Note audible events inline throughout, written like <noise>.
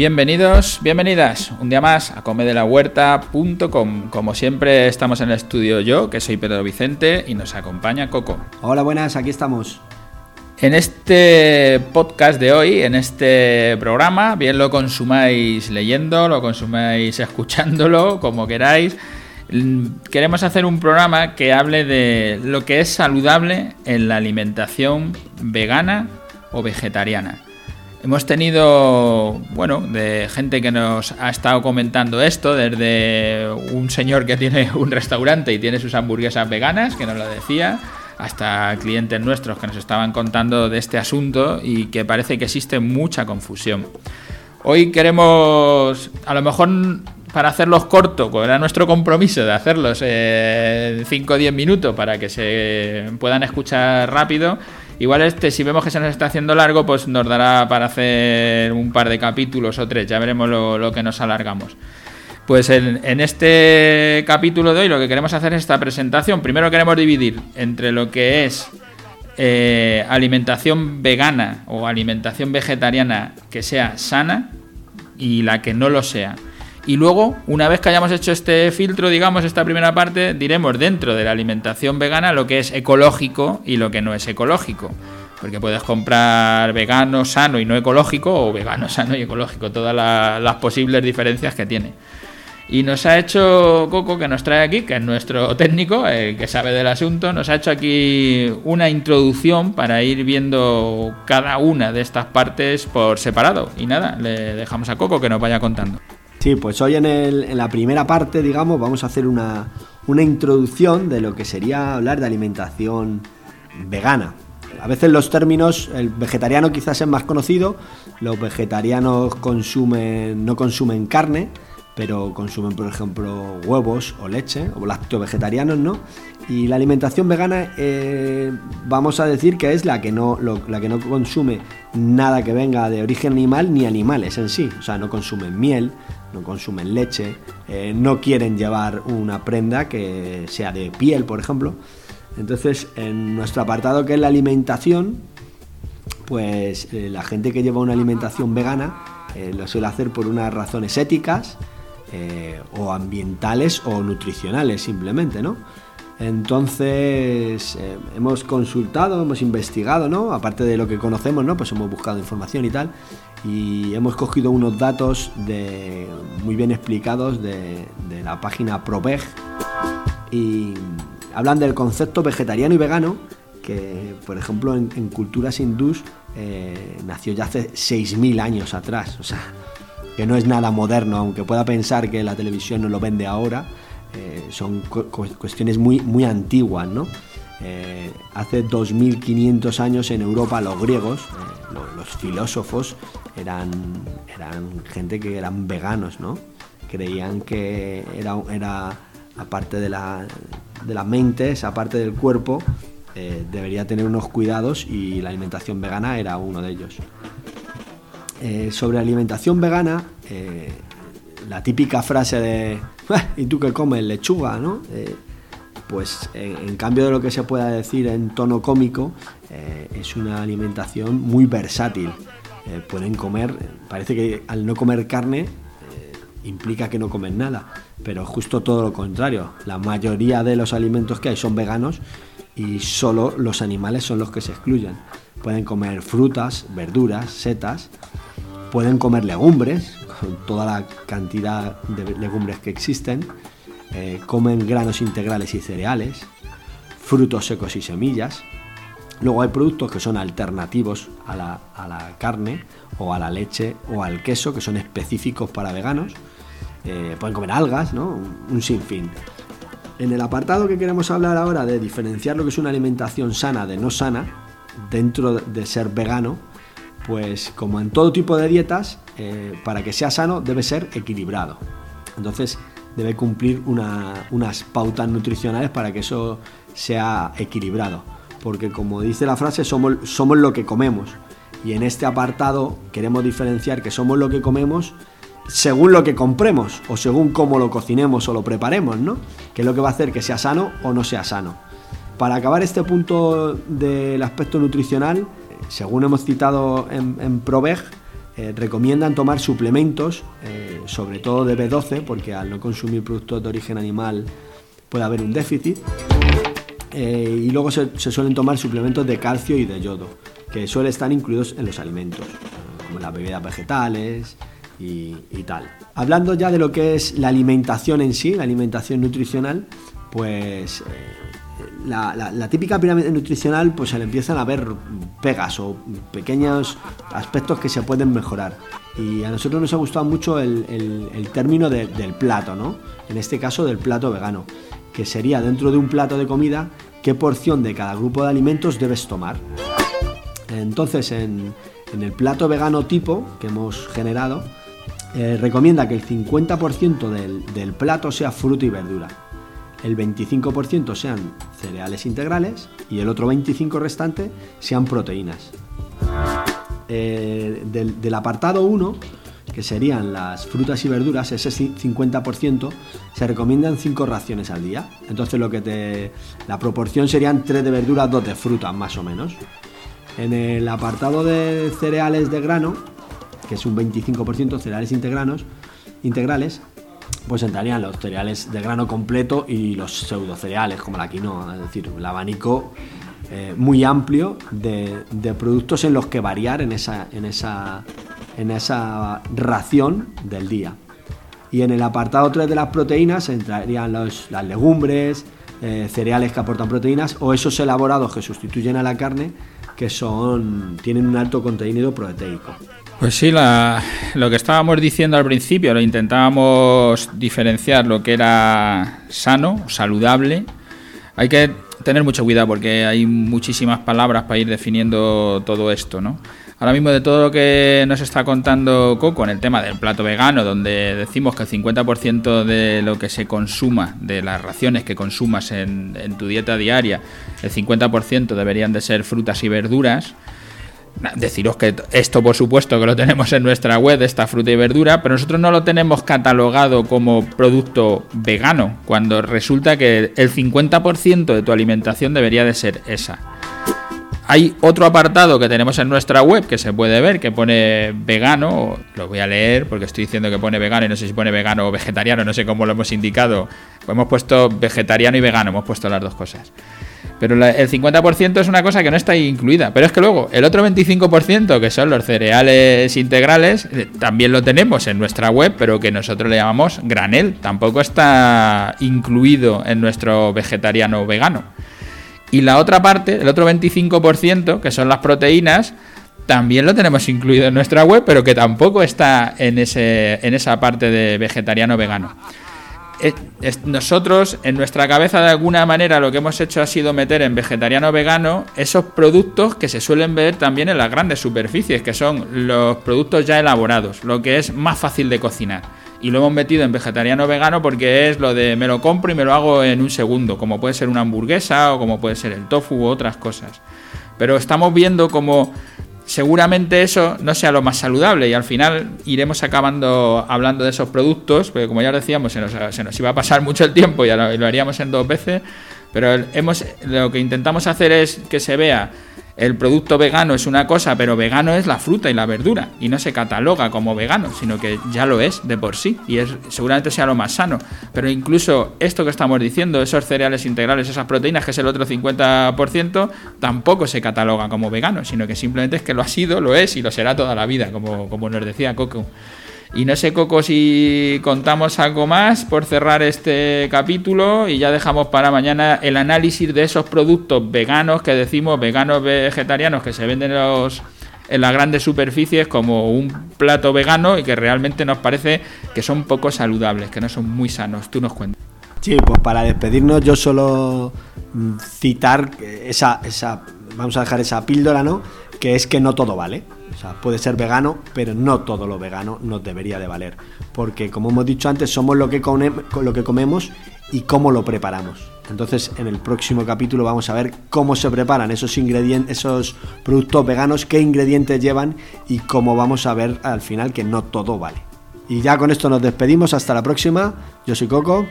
Bienvenidos, bienvenidas un día más a comedelahuerta.com. Como siempre estamos en el estudio yo, que soy Pedro Vicente, y nos acompaña Coco. Hola, buenas, aquí estamos. En este podcast de hoy, en este programa, bien lo consumáis leyendo, lo consumáis escuchándolo, como queráis. Queremos hacer un programa que hable de lo que es saludable en la alimentación vegana o vegetariana. Hemos tenido, bueno, de gente que nos ha estado comentando esto, desde un señor que tiene <laughs> un restaurante y tiene sus hamburguesas veganas, que nos lo decía, hasta clientes nuestros que nos estaban contando de este asunto y que parece que existe mucha confusión. Hoy queremos, a lo mejor para hacerlos cortos, era nuestro compromiso de hacerlos en 5 o 10 minutos para que se puedan escuchar rápido Igual este, si vemos que se nos está haciendo largo, pues nos dará para hacer un par de capítulos o tres, ya veremos lo, que nos alargamos. Pues en, este capítulo de hoy lo que queremos hacer es esta presentación. Primero queremos dividir entre lo que es eh, alimentación vegana o alimentación vegetariana que sea sana y la que no lo sea. Y luego, una vez que hayamos hecho este filtro, digamos, esta primera parte, diremos dentro de la alimentación vegana lo que es ecológico y lo que no es ecológico. Porque puedes comprar vegano, sano y no ecológico, o vegano, <laughs> sano y ecológico, todas las posibles diferencias que tiene. Y nos ha hecho Coco, que nos trae aquí, que es nuestro técnico, el que sabe del asunto, nos ha hecho aquí una introducción para ir viendo cada una de estas partes por separado. Y nada, le dejamos a Coco que nos vaya contando. Sí, pues hoy en, la primera parte, digamos, vamos a hacer una, introducción de lo que sería hablar de alimentación vegana. A veces los términos, el vegetariano quizás es más conocido, los vegetarianos consumen, no consumen carne, pero consumen, por ejemplo, huevos o leche, o lácteos vegetarianos, ¿no? Y la alimentación vegana, eh, vamos a decir que es la que, no, la que no consume nada que venga de origen animal ni animales en sí. O sea, no consumen miel, no consumen leche, eh, no quieren llevar una prenda que sea de piel, por ejemplo. Entonces, en nuestro apartado que es la alimentación, pues eh, la gente que lleva una alimentación vegana eh, lo suele hacer por unas razones éticas o ambientales o nutricionales simplemente, ¿no? Entonces hemos consultado, hemos investigado, ¿no? Aparte de lo que conocemos, ¿no? Pues hemos buscado información y tal y hemos cogido unos datos de, muy bien explicados de, la página ProVeg y hablan del concepto vegetariano y vegano que por ejemplo en, culturas hindús eh, nació ya hace 6.000 años atrás, o sea, que no es nada moderno, aunque pueda pensar que la televisión no lo vende ahora, eh, son cuestiones muy, muy antiguas, ¿no? Eh, hace 2500 años en Europa los griegos, los filósofos, eran, eran gente que eran veganos, ¿no? Creían que era, era aparte de la, de la mente, esa parte del cuerpo, eh, debería tener unos cuidados y la alimentación vegana era uno de ellos. Eh, sobre alimentación vegana, eh, la típica frase de ¿y tú qué comes? lechuga? ¿no? Pues en, cambio de lo que se pueda decir en tono cómico, es una alimentación muy versátil. Eh, pueden comer, parece que al no comer carne eh, implica que no comen nada, pero justo todo lo contrario. La mayoría de los alimentos que hay son veganos y solo los animales son los que se excluyen. Pueden comer frutas, verduras, setas, pueden comer legumbres, con toda la cantidad de legumbres que existen, eh, comen granos integrales y cereales, frutos secos y semillas, Luego hay productos que son alternativos a la, carne o a la leche o al queso, que son específicos para veganos. Eh, pueden comer algas, ¿no? Un, sinfín. En el apartado que queremos hablar ahora de diferenciar lo que es una alimentación sana de no sana, dentro de ser vegano, pues como en todo tipo de dietas, eh, para que sea sano debe ser equilibrado. Entonces, debe cumplir unas pautas nutricionales para que eso sea equilibrado. Porque como dice la frase, somos, lo que comemos. Y en este apartado queremos diferenciar que somos lo que comemos según lo que compremos o según cómo lo cocinemos o lo preparemos, ¿no? Que es lo que va a hacer que sea sano o no sea sano. Para acabar este punto del aspecto nutricional, según hemos citado en, Proveg, eh, recomiendan tomar suplementos, eh, sobre todo de B12, porque al no consumir productos de origen animal puede haber un déficit. Eh, y luego se, suelen tomar suplementos de calcio y de yodo, que suelen estar incluidos en los alimentos, como las bebidas vegetales y, tal. Hablando ya de lo que es la alimentación en sí, la alimentación nutricional, pues la, típica pirámide nutricional, pues se le empiezan a ver pegas o pequeños aspectos que se pueden mejorar. Y a nosotros nos ha gustado mucho el, término del plato, ¿no? En este caso del plato vegano, que sería dentro de un plato de comida, qué porción de cada grupo de alimentos debes tomar. Entonces, en, el plato vegano tipo que hemos generado, eh, recomienda que el 50% del, del plato sea fruta y verdura el 25% sean cereales integrales y el otro 25% restante sean proteínas. Eh, del, apartado 1, que serían las frutas y verduras, ese 50%, se recomiendan 5 raciones al día. Entonces lo que la proporción serían 3 de verduras, 2 de frutas más o menos. En el apartado de cereales de grano, que es un 25% cereales integranos, integrales, pues entrarían los cereales de grano completo y los pseudo cereales como la quinoa, es decir, el abanico eh, muy amplio de, productos en los que variar en esa, en esa, en esa ración del día. Y en el apartado 3 de las proteínas entrarían las legumbres, eh, cereales que aportan proteínas o esos elaborados que sustituyen a la carne que son, tienen un alto contenido proteico. Pues sí, lo que estábamos diciendo al principio, lo intentábamos diferenciar lo que era sano, saludable. Hay que tener mucho cuidado porque hay muchísimas palabras para ir definiendo todo esto, ¿no? Ahora mismo de todo lo que nos está contando Coco en el tema del plato vegano, donde decimos que el 50% de lo que se consuma, de las raciones que consumas en, en tu dieta diaria, el 50% deberían de ser frutas y verduras, Deciros que esto, por supuesto, que lo tenemos en nuestra web, esta fruta y verdura, pero nosotros no lo tenemos catalogado como producto vegano, cuando resulta que el 50% de tu alimentación debería de ser esa. Hay otro apartado que tenemos en nuestra web que se puede ver, que pone vegano, lo voy a leer porque estoy diciendo que pone vegano y no sé si pone vegano o vegetariano, no sé cómo lo hemos indicado. Pues hemos puesto vegetariano y vegano, hemos puesto las dos cosas. Pero el 50% es una cosa que no está incluida. Pero es que luego el otro 25%, que son los cereales integrales, eh, también lo tenemos en nuestra web, pero que nosotros le llamamos granel. Tampoco está incluido en nuestro vegetariano vegano. Y la otra parte, el otro 25%, que son las proteínas, también lo tenemos incluido en nuestra web, pero que tampoco está en, ese, en esa parte de vegetariano vegano. Eh, nosotros en nuestra cabeza de alguna manera lo que hemos hecho ha sido meter en vegetariano vegano esos productos que se suelen ver también en las grandes superficies, que son los productos ya elaborados, lo que es más fácil de cocinar. Y lo hemos metido en vegetariano vegano porque es lo de me lo compro y me lo hago en un segundo, como puede ser una hamburguesa o como puede ser el tofu u otras cosas. Pero estamos viendo como seguramente eso no sea lo más saludable y al final iremos acabando hablando de esos productos, porque como ya decíamos, se nos, iba a pasar mucho el tiempo y lo, lo haríamos en dos veces, pero hemos, lo que intentamos hacer es que se vea el producto vegano es una cosa, pero vegano es la fruta y la verdura. Y no se cataloga como vegano, sino que ya lo es de por sí. Y es, seguramente sea lo más sano. Pero incluso esto que estamos diciendo, esos cereales integrales, esas proteínas, que es el otro 50%, tampoco se cataloga como vegano, sino que simplemente es que lo ha sido, lo es y lo será toda la vida, como, como nos decía Coco. Y no sé, Coco, si contamos algo más por cerrar este capítulo y ya dejamos para mañana el análisis de esos productos veganos que decimos, veganos vegetarianos que se venden en, los, en las grandes superficies como un plato vegano y que realmente nos parece que son poco saludables, que no son muy sanos. Tú nos cuentas. Sí, pues para despedirnos yo solo mm, citar esa, esa vamos a dejar esa píldora, ¿no? Que es que no todo vale. O sea, puede ser vegano, pero no todo lo vegano nos debería de valer. Porque como hemos dicho antes, somos lo que, lo que comemos y cómo lo preparamos. Entonces, en el próximo capítulo vamos a ver cómo se preparan esos ingredientes, esos productos veganos, qué ingredientes llevan y cómo vamos a ver al final que no todo vale. Y ya con esto nos despedimos, hasta la próxima. Yo soy Coco.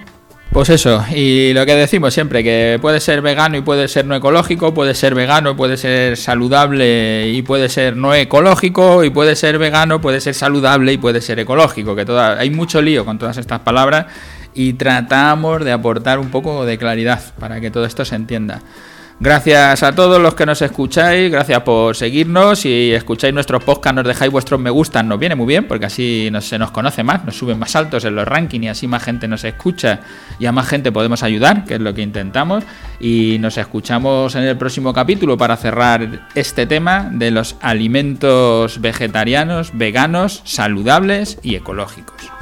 Pues eso, y lo que decimos siempre, que puede ser vegano y puede ser no ecológico, puede ser vegano, puede ser saludable y puede ser no ecológico, y puede ser vegano, puede ser saludable y puede ser ecológico, que toda, hay mucho lío con todas estas palabras y tratamos de aportar un poco de claridad para que todo esto se entienda. Gracias a todos los que nos escucháis, gracias por seguirnos. Si escucháis nuestros podcasts, nos dejáis vuestros me gustan, nos viene muy bien, porque así se nos conoce más, nos suben más altos en los rankings y así más gente nos escucha y a más gente podemos ayudar, que es lo que intentamos. Y nos escuchamos en el próximo capítulo para cerrar este tema de los alimentos vegetarianos, veganos, saludables y ecológicos.